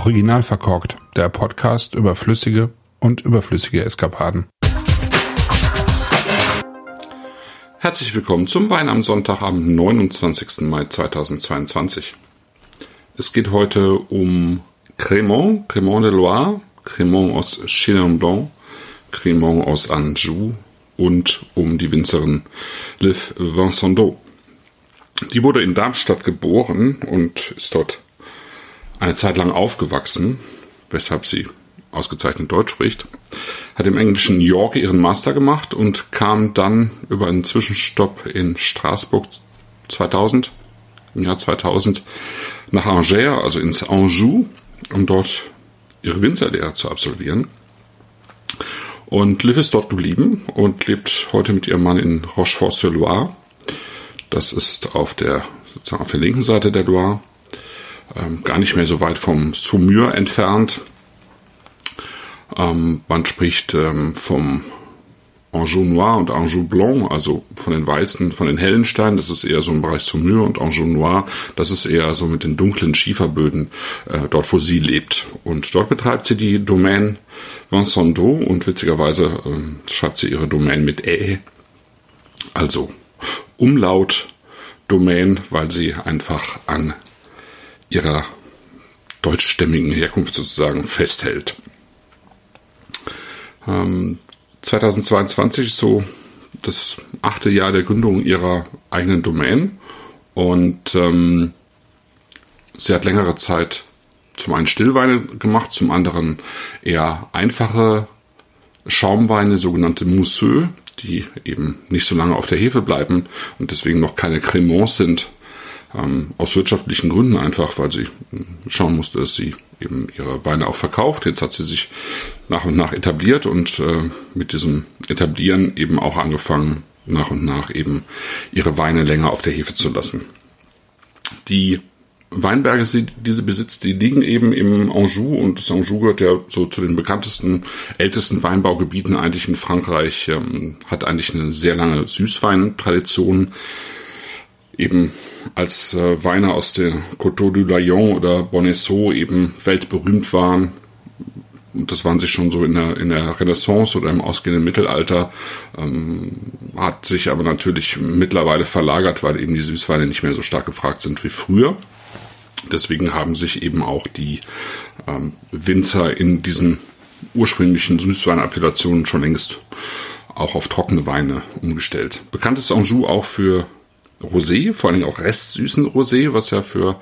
Original verkorkt, der Podcast über flüssige und überflüssige Eskapaden. Herzlich willkommen zum Wein am Sonntag am 29. Mai 2022. Es geht heute um Crémont, Crémont de Loire, Crémont aus Chenin Blanc, aus Anjou und um die Winzerin Liv Vincendo. Die wurde in Darmstadt geboren und ist dort eine Zeit lang aufgewachsen, weshalb sie ausgezeichnet Deutsch spricht, hat im englischen York ihren Master gemacht und kam dann über einen Zwischenstopp in Straßburg 2000, im Jahr 2000, nach Angers, also ins Anjou, um dort ihre Winzerlehre zu absolvieren. Und Liv ist dort geblieben und lebt heute mit ihrem Mann in Rochefort-sur-Loire. Das ist auf der, sozusagen auf der linken Seite der Loire ähm, gar nicht mehr so weit vom Saumur entfernt. Ähm, man spricht ähm, vom Anjou Noir und Anjou Blanc, also von den weißen, von den hellen Steinen, das ist eher so im Bereich Saumur und Anjou Noir, das ist eher so mit den dunklen Schieferböden, äh, dort wo sie lebt. Und dort betreibt sie die Domaine Vincent d'Eau und witzigerweise äh, schreibt sie ihre Domaine mit Ä, also Umlaut Domain, weil sie einfach an ihrer deutschstämmigen Herkunft sozusagen festhält. Ähm, 2022 ist so das achte Jahr der Gründung ihrer eigenen Domain und ähm, sie hat längere Zeit zum einen Stillweine gemacht, zum anderen eher einfache Schaumweine, sogenannte Mousseux, die eben nicht so lange auf der Hefe bleiben und deswegen noch keine Cremants sind, ähm, aus wirtschaftlichen Gründen einfach, weil sie schauen musste, dass sie eben ihre Weine auch verkauft. Jetzt hat sie sich nach und nach etabliert und äh, mit diesem Etablieren eben auch angefangen, nach und nach eben ihre Weine länger auf der Hefe zu lassen. Die Weinberge, die sie besitzt, die liegen eben im Anjou und das Anjou gehört ja so zu den bekanntesten, ältesten Weinbaugebieten eigentlich in Frankreich, ähm, hat eigentlich eine sehr lange Süßweintradition eben als äh, Weine aus der Coteau du Layon oder Bonnesso eben weltberühmt waren. Und das waren sie schon so in der, in der Renaissance oder im ausgehenden Mittelalter, ähm, hat sich aber natürlich mittlerweile verlagert, weil eben die Süßweine nicht mehr so stark gefragt sind wie früher. Deswegen haben sich eben auch die ähm, Winzer in diesen ursprünglichen Süßweinappellationen schon längst auch auf trockene Weine umgestellt. Bekannt ist Anjou auch für Rosé, vor allem auch restsüßen Rosé, was ja für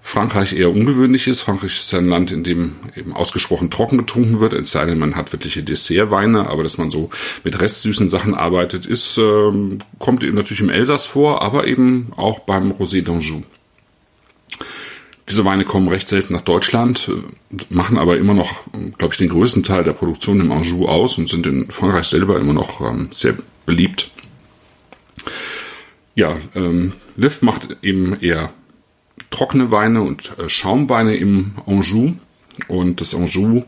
Frankreich eher ungewöhnlich ist. Frankreich ist ja ein Land, in dem eben ausgesprochen trocken getrunken wird, es sei denn, man hat wirkliche Dessertweine, aber dass man so mit restsüßen Sachen arbeitet, ist, ähm, kommt eben natürlich im Elsass vor, aber eben auch beim Rosé d'Anjou. Diese Weine kommen recht selten nach Deutschland, machen aber immer noch, glaube ich, den größten Teil der Produktion im Anjou aus und sind in Frankreich selber immer noch ähm, sehr beliebt ja, ähm, Liv macht eben eher trockene Weine und äh, Schaumweine im Anjou. Und das Anjou,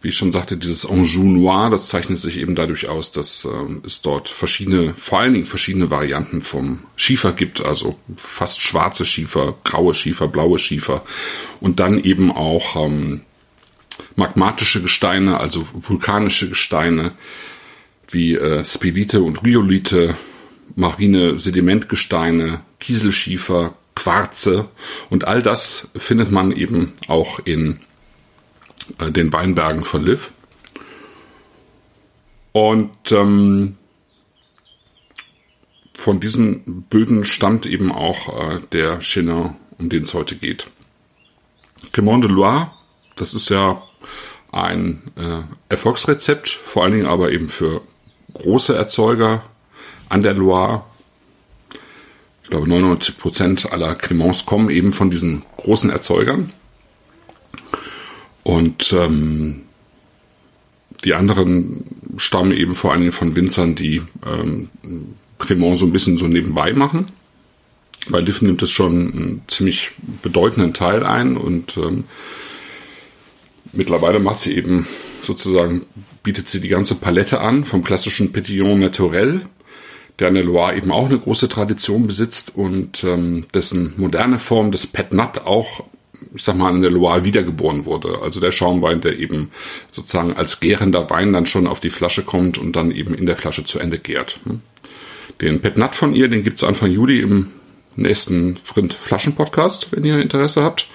wie ich schon sagte, dieses Anjou Noir, das zeichnet sich eben dadurch aus, dass äh, es dort verschiedene, vor allen Dingen verschiedene Varianten vom Schiefer gibt, also fast schwarze Schiefer, graue Schiefer, blaue Schiefer. Und dann eben auch ähm, magmatische Gesteine, also vulkanische Gesteine wie äh, Spelite und Rhyolite, marine Sedimentgesteine, Kieselschiefer, Quarze und all das findet man eben auch in äh, den Weinbergen von Liv. Und ähm, von diesen Böden stammt eben auch äh, der Chenin, um den es heute geht. Cremant de Loire, das ist ja ein äh, Erfolgsrezept, vor allen Dingen aber eben für große Erzeuger, an der Loire. Ich glaube, 99 Prozent aller Cremants kommen eben von diesen großen Erzeugern. Und ähm, die anderen stammen eben vor allem von Winzern, die ähm, Cremant so ein bisschen so nebenbei machen. Weil Liv nimmt es schon einen ziemlich bedeutenden Teil ein und ähm, mittlerweile macht sie eben sozusagen, bietet sie die ganze Palette an, vom klassischen Petillon Naturel der an der Loire eben auch eine große Tradition besitzt und ähm, dessen moderne Form des Pet Nat auch ich sag mal, an der Loire wiedergeboren wurde. Also der Schaumwein, der eben sozusagen als gärender Wein dann schon auf die Flasche kommt und dann eben in der Flasche zu Ende gärt. Den Pet Nat von ihr, den gibt's Anfang Juli im nächsten Frind Flaschen Podcast, wenn ihr Interesse habt.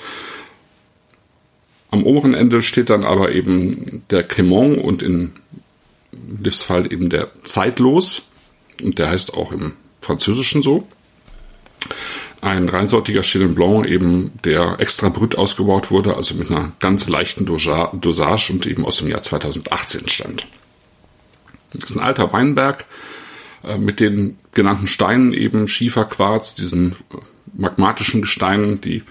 Am oberen Ende steht dann aber eben der Cremant und in Livs Fall eben der Zeitlos. Und der heißt auch im Französischen so ein reinsortiger Chenin Blanc eben, der extra brüt ausgebaut wurde, also mit einer ganz leichten Dosage und eben aus dem Jahr 2018 stammt. Das ist ein alter Weinberg äh, mit den genannten Steinen eben Schiefer, Quarz, diesen äh, magmatischen Gesteinen, die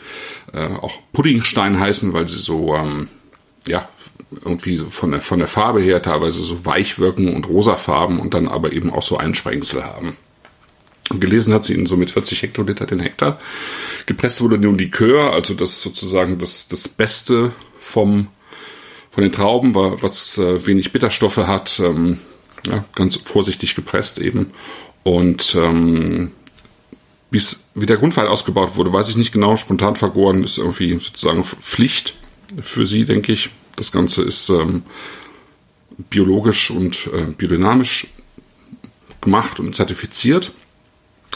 äh, auch Puddingstein heißen, weil sie so ähm, ja irgendwie von der von der Farbe her teilweise so weich wirken und rosafarben und dann aber eben auch so Einsprengsel haben gelesen hat sie ihn so mit 40 Hektoliter den Hektar. Gepresst wurde nun Likör, also das sozusagen das, das Beste vom, von den Trauben, was äh, wenig Bitterstoffe hat, ähm, ja, ganz vorsichtig gepresst eben. Und ähm, wie der Grundwein ausgebaut wurde, weiß ich nicht genau. Spontan vergoren ist irgendwie sozusagen Pflicht für sie, denke ich. Das Ganze ist ähm, biologisch und äh, biodynamisch gemacht und zertifiziert.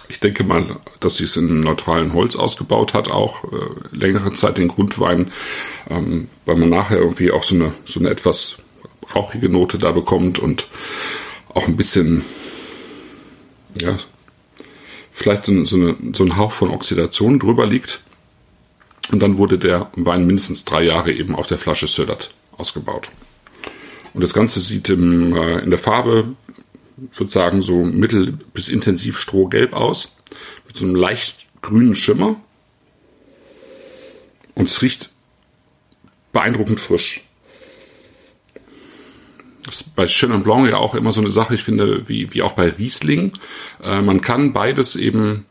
Ich denke mal, dass sie es in neutralen Holz ausgebaut hat, auch äh, längere Zeit den Grundwein, ähm, weil man nachher irgendwie auch so eine, so eine etwas rauchige Note da bekommt und auch ein bisschen, ja, vielleicht so, so, eine, so ein Hauch von Oxidation drüber liegt. Und dann wurde der Wein mindestens drei Jahre eben auf der Flasche Södert ausgebaut. Und das Ganze sieht im, äh, in der Farbe ich würde sagen, so mittel bis intensiv strohgelb aus. Mit so einem leicht grünen Schimmer. Und es riecht beeindruckend frisch. Das ist bei Chenin Blanc ja auch immer so eine Sache, ich finde, wie, wie auch bei Riesling. Äh, man kann beides eben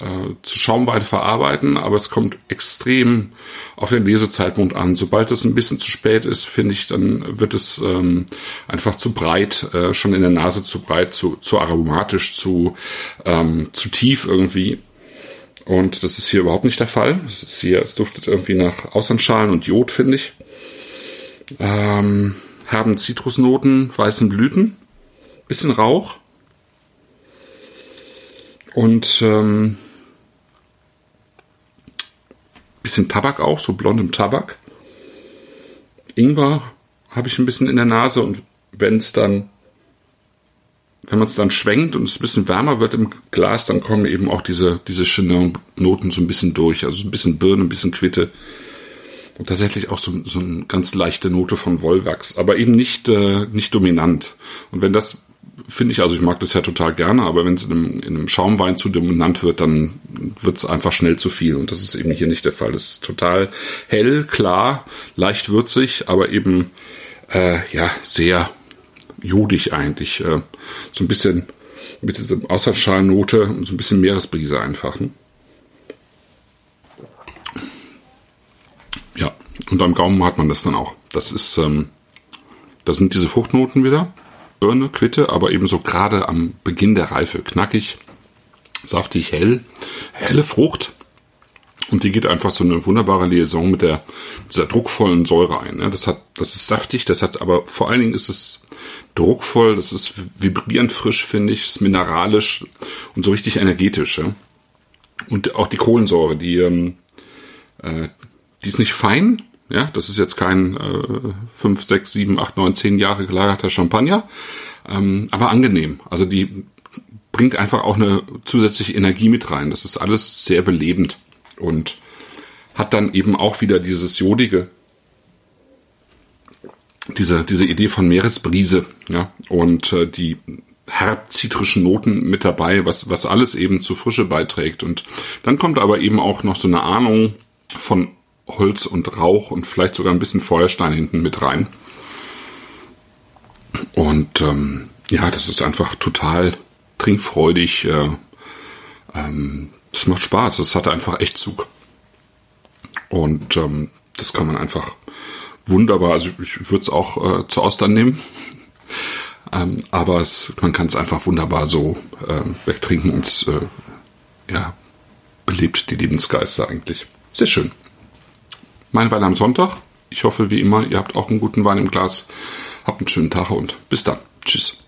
äh, zu Schaumwein verarbeiten, aber es kommt extrem auf den Lesezeitpunkt an. Sobald es ein bisschen zu spät ist, finde ich, dann wird es ähm, einfach zu breit, äh, schon in der Nase zu breit, zu, zu aromatisch, zu, ähm, zu tief irgendwie. Und das ist hier überhaupt nicht der Fall. Es ist hier, es duftet irgendwie nach Austernschalen und Jod, finde ich. Ähm, haben Zitrusnoten, weißen Blüten, bisschen Rauch. Und ähm, bisschen Tabak auch, so blondem Tabak. Ingwer habe ich ein bisschen in der Nase und wenn es dann, wenn man es dann schwenkt und es ein bisschen wärmer wird im Glas, dann kommen eben auch diese, diese Chenin-Noten so ein bisschen durch. Also ein bisschen Birne, ein bisschen Quitte. Und tatsächlich auch so, so eine ganz leichte Note von Wollwachs, aber eben nicht, äh, nicht dominant. Und wenn das finde ich, also ich mag das ja total gerne, aber wenn es in in einem Schaumwein zu dominant wird, dann wird es einfach schnell zu viel. Und das ist eben hier nicht der Fall. Das ist total hell, klar, leicht würzig, aber eben äh, ja sehr jodig eigentlich. Äh, so ein bisschen mit dieser Außerschalnote und so ein bisschen Meeresbrise einfach. Ne? Ja, und am Gaumen hat man das dann auch. Das ist, ähm, das sind diese Fruchtnoten wieder. Birne, Quitte, aber ebenso gerade am Beginn der Reife. Knackig, saftig, hell, helle Frucht. Und die geht einfach so eine wunderbare Liaison mit der, dieser druckvollen Säure ein. Ne? Das hat, das ist saftig, das hat, aber vor allen Dingen ist es druckvoll, das ist vibrierend frisch, finde ich, ist mineralisch und so richtig energetisch. Und auch die Kohlensäure, die, ähm, äh, die ist nicht fein, ja, das ist jetzt kein äh, 5, 6, 7, 8, 9, 10 Jahre gelagerter Champagner, ähm, aber angenehm. Also die bringt einfach auch eine zusätzliche Energie mit rein. Das ist alles sehr belebend und hat dann eben auch wieder dieses jodige, diese, diese Idee von Meeresbrise, ja, und äh, die herb-zitrischen Noten mit dabei, was, was alles eben zu Frische beiträgt. Und dann kommt aber eben auch noch so eine Ahnung von Holz und Rauch und vielleicht sogar ein bisschen Feuerstein hinten mit rein. Und ähm, ja, das ist einfach total trinkfreudig. Äh, ähm, das macht Spaß. Es hat einfach echt Zug. Und ähm, das kann man einfach wunderbar, also ich würde es auch äh, zu Austern nehmen. ähm, aber es, man kann es einfach wunderbar so äh, wegtrinken und äh, ja, belebt die Lebensgeister eigentlich. Sehr schön. mein Wein am Sonntag. Ich hoffe, wie immer, ihr habt auch einen guten Wein im Glas. Habt einen schönen Tag und bis dann. Tschüss.